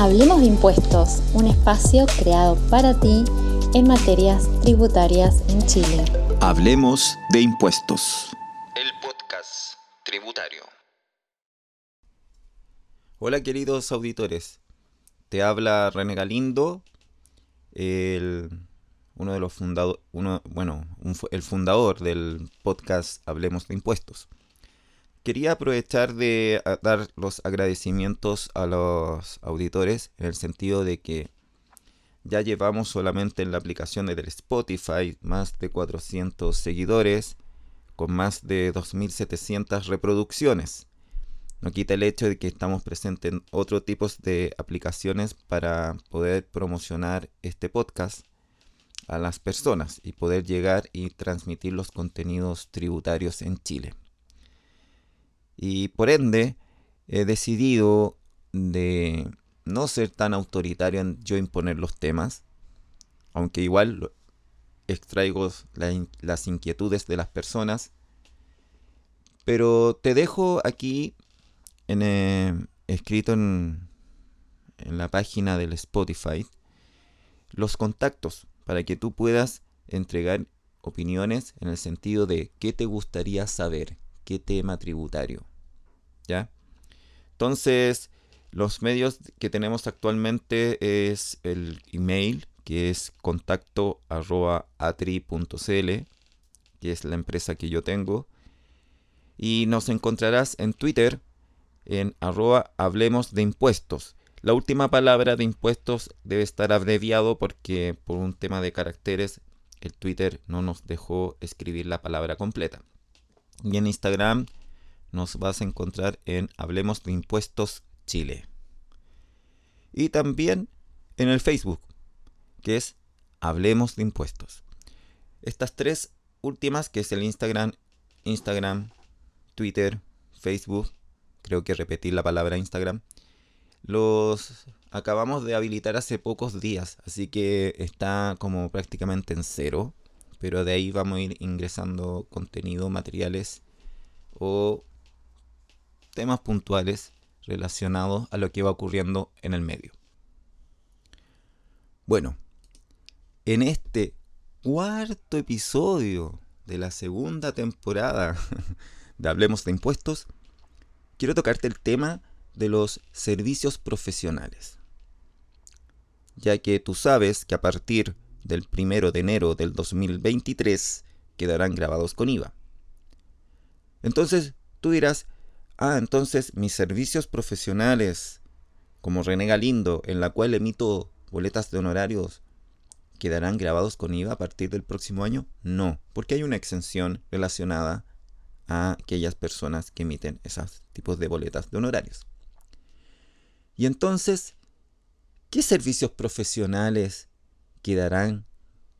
Hablemos de Impuestos, un espacio creado para ti en materias tributarias en Chile. Hablemos de Impuestos. El podcast tributario. Hola queridos auditores, te habla René Galindo, uno de los fundadores, bueno, el fundador del podcast Hablemos de Impuestos. Quería aprovechar de dar los agradecimientos a los auditores en el sentido de que ya llevamos solamente en la aplicación del Spotify más de 400 seguidores con más de 2.700 reproducciones. No quita el hecho de que estamos presentes en otros tipos de aplicaciones para poder promocionar este podcast a las personas y poder llegar y transmitir los contenidos tributarios en Chile. Y por ende, he decidido de no ser tan autoritario en yo imponer los temas, aunque igual extraigo las inquietudes de las personas. Pero te dejo aquí en, eh, escrito en, en la página del Spotify los contactos para que tú puedas entregar opiniones en el sentido de qué te gustaría saber, qué tema tributario. ¿Ya? Entonces, los medios que tenemos actualmente es el email, que es contacto que es la empresa que yo tengo. Y nos encontrarás en Twitter en arroba hablemos de impuestos. La última palabra de impuestos debe estar abreviado porque por un tema de caracteres el Twitter no nos dejó escribir la palabra completa. Y en Instagram nos vas a encontrar en Hablemos de Impuestos Chile. Y también en el Facebook, que es Hablemos de Impuestos. Estas tres últimas, que es el Instagram, Instagram, Twitter, Facebook, creo que repetir la palabra Instagram, los acabamos de habilitar hace pocos días, así que está como prácticamente en cero, pero de ahí vamos a ir ingresando contenido, materiales o temas puntuales relacionados a lo que va ocurriendo en el medio. Bueno, en este cuarto episodio de la segunda temporada de Hablemos de Impuestos, quiero tocarte el tema de los servicios profesionales. Ya que tú sabes que a partir del primero de enero del 2023 quedarán grabados con IVA. Entonces tú dirás, Ah, entonces mis servicios profesionales, como René Galindo, en la cual emito boletas de honorarios, ¿quedarán grabados con IVA a partir del próximo año? No, porque hay una exención relacionada a aquellas personas que emiten esos tipos de boletas de honorarios. Y entonces, ¿qué servicios profesionales quedarán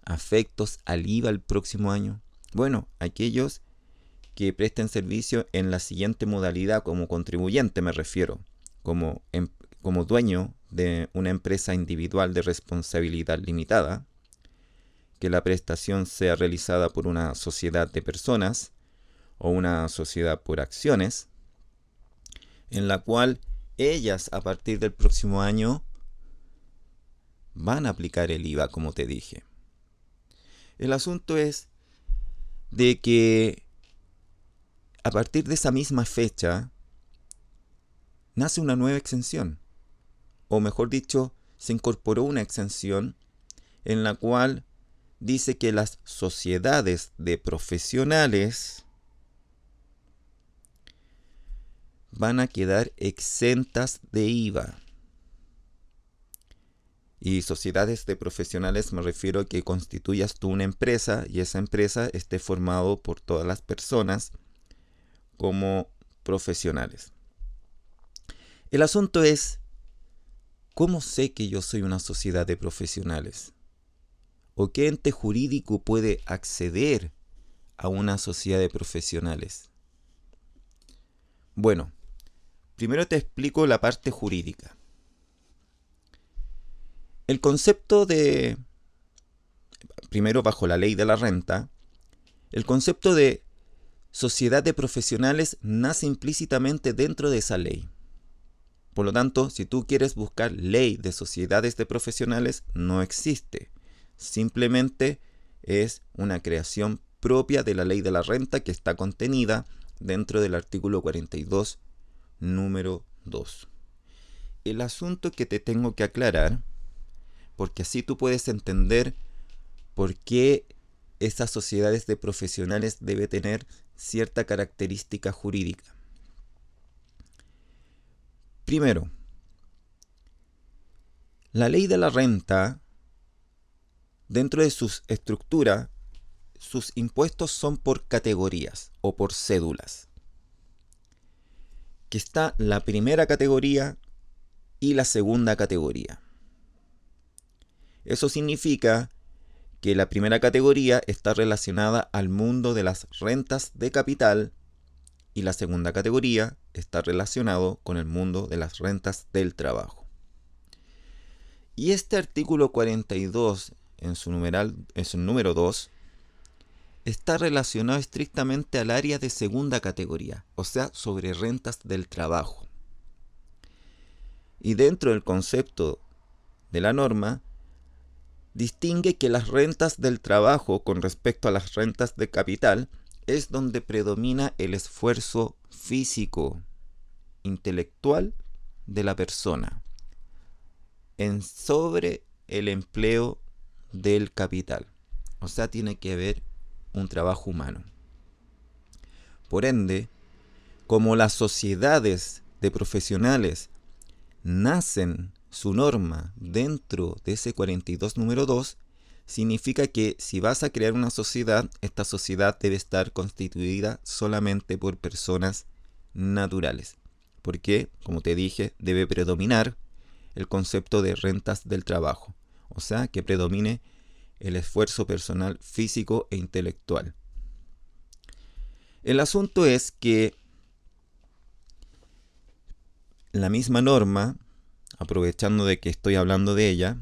afectos al IVA el próximo año? Bueno, aquellos que presten servicio en la siguiente modalidad como contribuyente me refiero, como, em, como dueño de una empresa individual de responsabilidad limitada, que la prestación sea realizada por una sociedad de personas o una sociedad por acciones, en la cual ellas a partir del próximo año van a aplicar el IVA, como te dije. El asunto es de que a partir de esa misma fecha, nace una nueva exención. O mejor dicho, se incorporó una exención en la cual dice que las sociedades de profesionales van a quedar exentas de IVA. Y sociedades de profesionales me refiero a que constituyas tú una empresa y esa empresa esté formado por todas las personas como profesionales. El asunto es, ¿cómo sé que yo soy una sociedad de profesionales? ¿O qué ente jurídico puede acceder a una sociedad de profesionales? Bueno, primero te explico la parte jurídica. El concepto de, primero bajo la ley de la renta, el concepto de sociedad de profesionales nace implícitamente dentro de esa ley. Por lo tanto, si tú quieres buscar ley de sociedades de profesionales, no existe. Simplemente es una creación propia de la ley de la renta que está contenida dentro del artículo 42, número 2. El asunto que te tengo que aclarar, porque así tú puedes entender por qué esas sociedades de profesionales debe tener cierta característica jurídica. Primero, la ley de la renta, dentro de sus estructuras, sus impuestos son por categorías o por cédulas. Que está la primera categoría y la segunda categoría. Eso significa que la primera categoría está relacionada al mundo de las rentas de capital y la segunda categoría está relacionado con el mundo de las rentas del trabajo. Y este artículo 42 en su, numeral, en su número 2 está relacionado estrictamente al área de segunda categoría, o sea, sobre rentas del trabajo. Y dentro del concepto de la norma, distingue que las rentas del trabajo con respecto a las rentas de capital es donde predomina el esfuerzo físico, intelectual de la persona en sobre el empleo del capital. O sea, tiene que haber un trabajo humano. Por ende, como las sociedades de profesionales nacen su norma dentro de ese 42 número 2, significa que si vas a crear una sociedad, esta sociedad debe estar constituida solamente por personas naturales. Porque, como te dije, debe predominar el concepto de rentas del trabajo. O sea, que predomine el esfuerzo personal físico e intelectual. El asunto es que la misma norma, aprovechando de que estoy hablando de ella,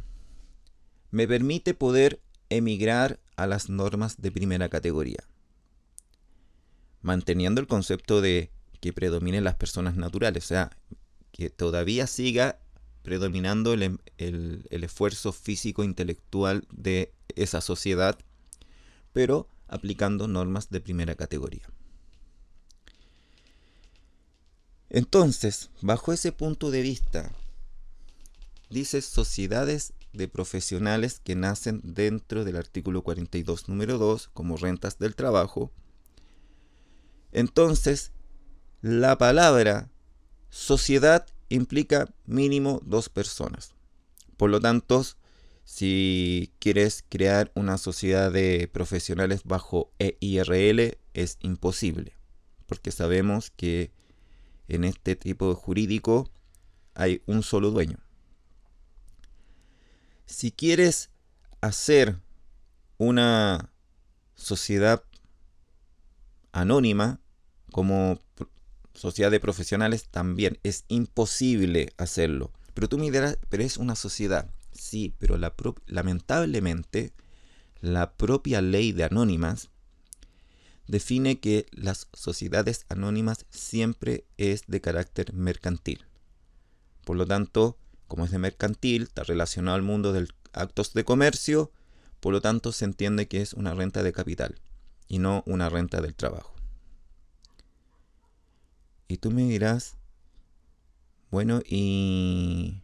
me permite poder emigrar a las normas de primera categoría, manteniendo el concepto de que predominen las personas naturales, o sea, que todavía siga predominando el, el esfuerzo físico intelectual de esa sociedad, pero aplicando normas de primera categoría. Entonces, bajo ese punto de vista, dice sociedades de profesionales que nacen dentro del artículo 42 número 2 como rentas del trabajo. Entonces, la palabra sociedad implica mínimo dos personas. Por lo tanto, si quieres crear una sociedad de profesionales bajo EIRL es imposible, porque sabemos que en este tipo jurídico hay un solo dueño. Si quieres hacer una sociedad anónima como sociedad de profesionales, también es imposible hacerlo. Pero tú me dirás, pero es una sociedad. Sí, pero lamentablemente la propia ley de anónimas define que las sociedades anónimas siempre es de carácter mercantil. Por lo tanto, como es de mercantil, está relacionado al mundo de actos de comercio, por lo tanto se entiende que es una renta de capital y no una renta del trabajo. Y tú me dirás, bueno, ¿y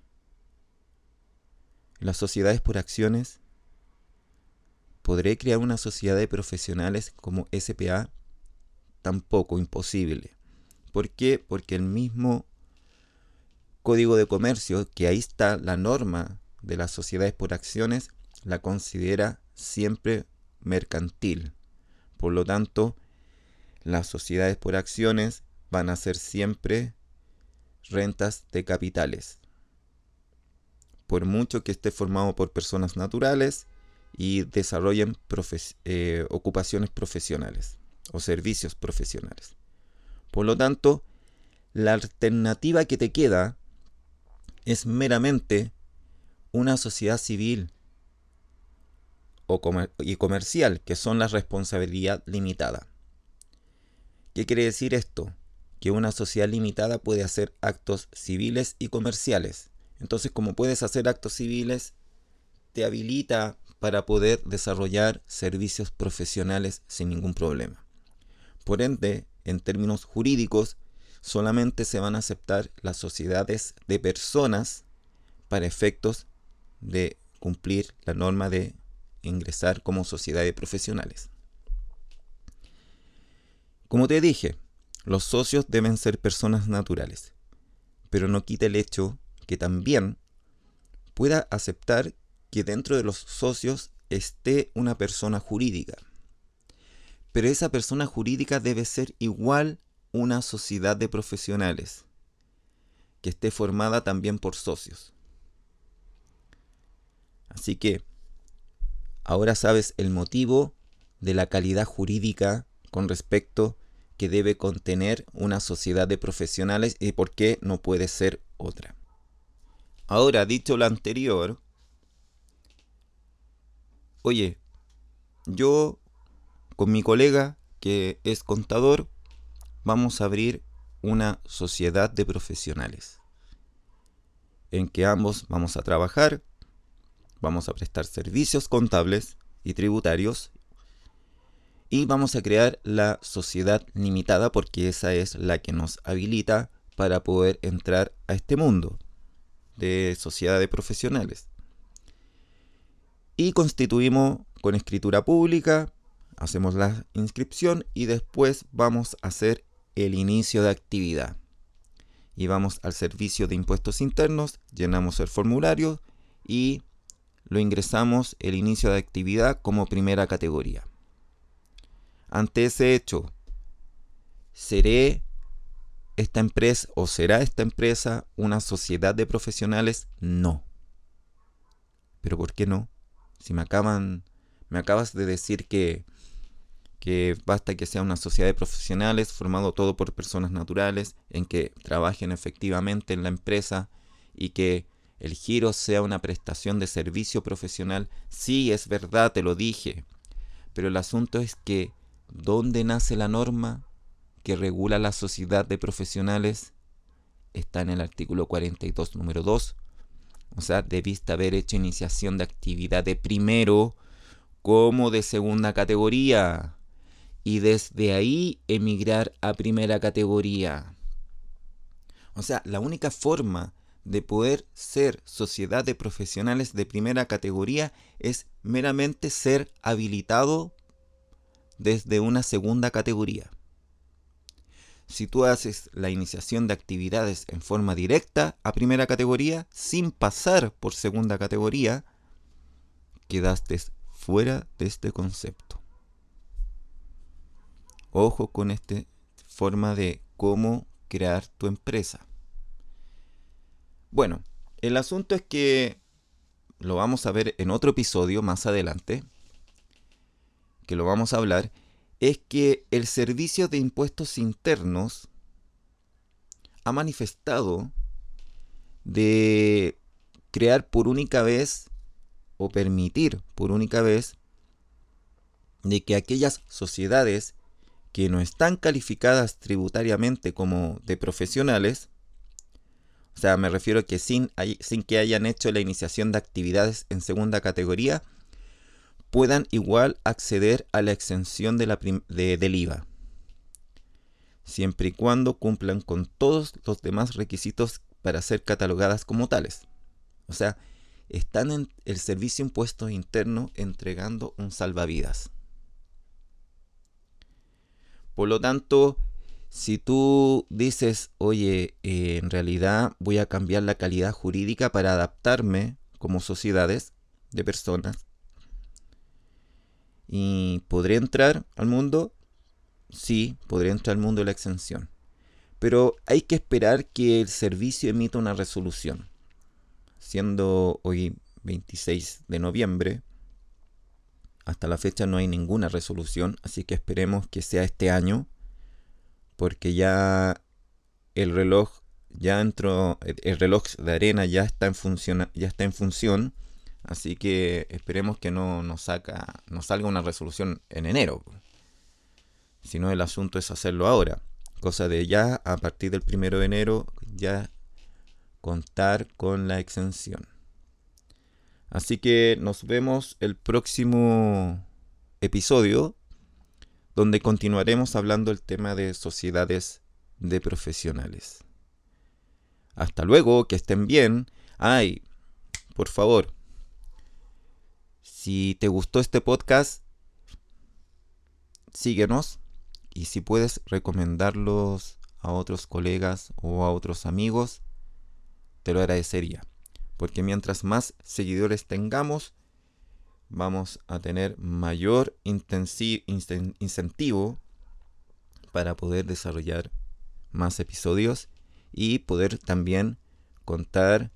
las sociedades por acciones? ¿Podré crear una sociedad de profesionales como SPA? Tampoco, imposible. ¿Por qué? Porque el mismo Código de Comercio, que ahí está la norma de las sociedades por acciones, la considera siempre mercantil. Por lo tanto, las sociedades por acciones van a ser siempre rentas de capitales. Por mucho que esté formado por personas naturales y desarrollen eh, ocupaciones profesionales o servicios profesionales. Por lo tanto, la alternativa que te queda es meramente una sociedad civil y comercial, que son la responsabilidad limitada. ¿Qué quiere decir esto? que una sociedad limitada puede hacer actos civiles y comerciales. Entonces, como puedes hacer actos civiles, te habilita para poder desarrollar servicios profesionales sin ningún problema. Por ende, en términos jurídicos, solamente se van a aceptar las sociedades de personas para efectos de cumplir la norma de ingresar como sociedad de profesionales. Como te dije, los socios deben ser personas naturales, pero no quita el hecho que también pueda aceptar que dentro de los socios esté una persona jurídica. Pero esa persona jurídica debe ser igual una sociedad de profesionales, que esté formada también por socios. Así que ahora sabes el motivo de la calidad jurídica con respecto que debe contener una sociedad de profesionales y por qué no puede ser otra. Ahora, dicho lo anterior, oye, yo con mi colega que es contador, vamos a abrir una sociedad de profesionales en que ambos vamos a trabajar, vamos a prestar servicios contables y tributarios y vamos a crear la sociedad limitada porque esa es la que nos habilita para poder entrar a este mundo de sociedad de profesionales. Y constituimos con escritura pública, hacemos la inscripción y después vamos a hacer el inicio de actividad. Y vamos al servicio de impuestos internos, llenamos el formulario y lo ingresamos el inicio de actividad como primera categoría. Ante ese hecho, ¿seré esta empresa o será esta empresa una sociedad de profesionales? No. ¿Pero por qué no? Si me acaban me acabas de decir que que basta que sea una sociedad de profesionales formado todo por personas naturales en que trabajen efectivamente en la empresa y que el giro sea una prestación de servicio profesional. Sí, es verdad, te lo dije. Pero el asunto es que ¿Dónde nace la norma que regula la sociedad de profesionales? Está en el artículo 42, número 2. O sea, debiste haber hecho iniciación de actividad de primero como de segunda categoría. Y desde ahí emigrar a primera categoría. O sea, la única forma de poder ser sociedad de profesionales de primera categoría es meramente ser habilitado desde una segunda categoría. Si tú haces la iniciación de actividades en forma directa a primera categoría, sin pasar por segunda categoría, quedaste fuera de este concepto. Ojo con esta forma de cómo crear tu empresa. Bueno, el asunto es que lo vamos a ver en otro episodio más adelante, que lo vamos a hablar, es que el Servicio de Impuestos Internos ha manifestado de crear por única vez o permitir por única vez de que aquellas sociedades que no están calificadas tributariamente como de profesionales, o sea, me refiero a que sin, sin que hayan hecho la iniciación de actividades en segunda categoría, puedan igual acceder a la exención de la del IVA, siempre y cuando cumplan con todos los demás requisitos para ser catalogadas como tales. O sea, están en el servicio impuesto interno entregando un salvavidas. Por lo tanto, si tú dices, oye, eh, en realidad voy a cambiar la calidad jurídica para adaptarme como sociedades de personas, ¿Y podría entrar al mundo? Sí, podría entrar al mundo de la exención. Pero hay que esperar que el servicio emita una resolución. Siendo hoy 26 de noviembre, hasta la fecha no hay ninguna resolución, así que esperemos que sea este año, porque ya el reloj ya entró, el reloj de arena ya está en función, ya está en función Así que esperemos que no nos, saca, nos salga una resolución en enero. Si no, el asunto es hacerlo ahora. Cosa de ya, a partir del primero de enero, ya contar con la exención. Así que nos vemos el próximo episodio donde continuaremos hablando el tema de sociedades de profesionales. Hasta luego, que estén bien. Ay, por favor, si te gustó este podcast, síguenos y si puedes recomendarlos a otros colegas o a otros amigos, te lo agradecería. Porque mientras más seguidores tengamos, vamos a tener mayor incentivo para poder desarrollar más episodios y poder también contar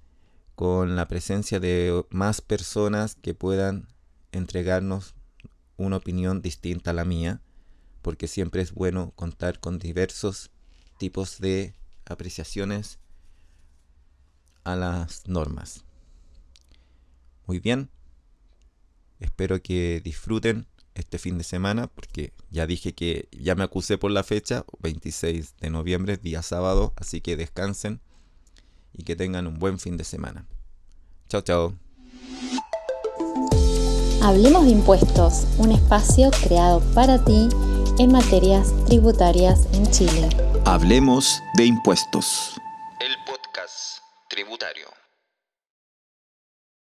con la presencia de más personas que puedan entregarnos una opinión distinta a la mía, porque siempre es bueno contar con diversos tipos de apreciaciones a las normas. Muy bien, espero que disfruten este fin de semana, porque ya dije que ya me acusé por la fecha, 26 de noviembre, día sábado, así que descansen y que tengan un buen fin de semana. Chao, chao. Hablemos de impuestos, un espacio creado para ti en materias tributarias en Chile. Hablemos de impuestos tributario.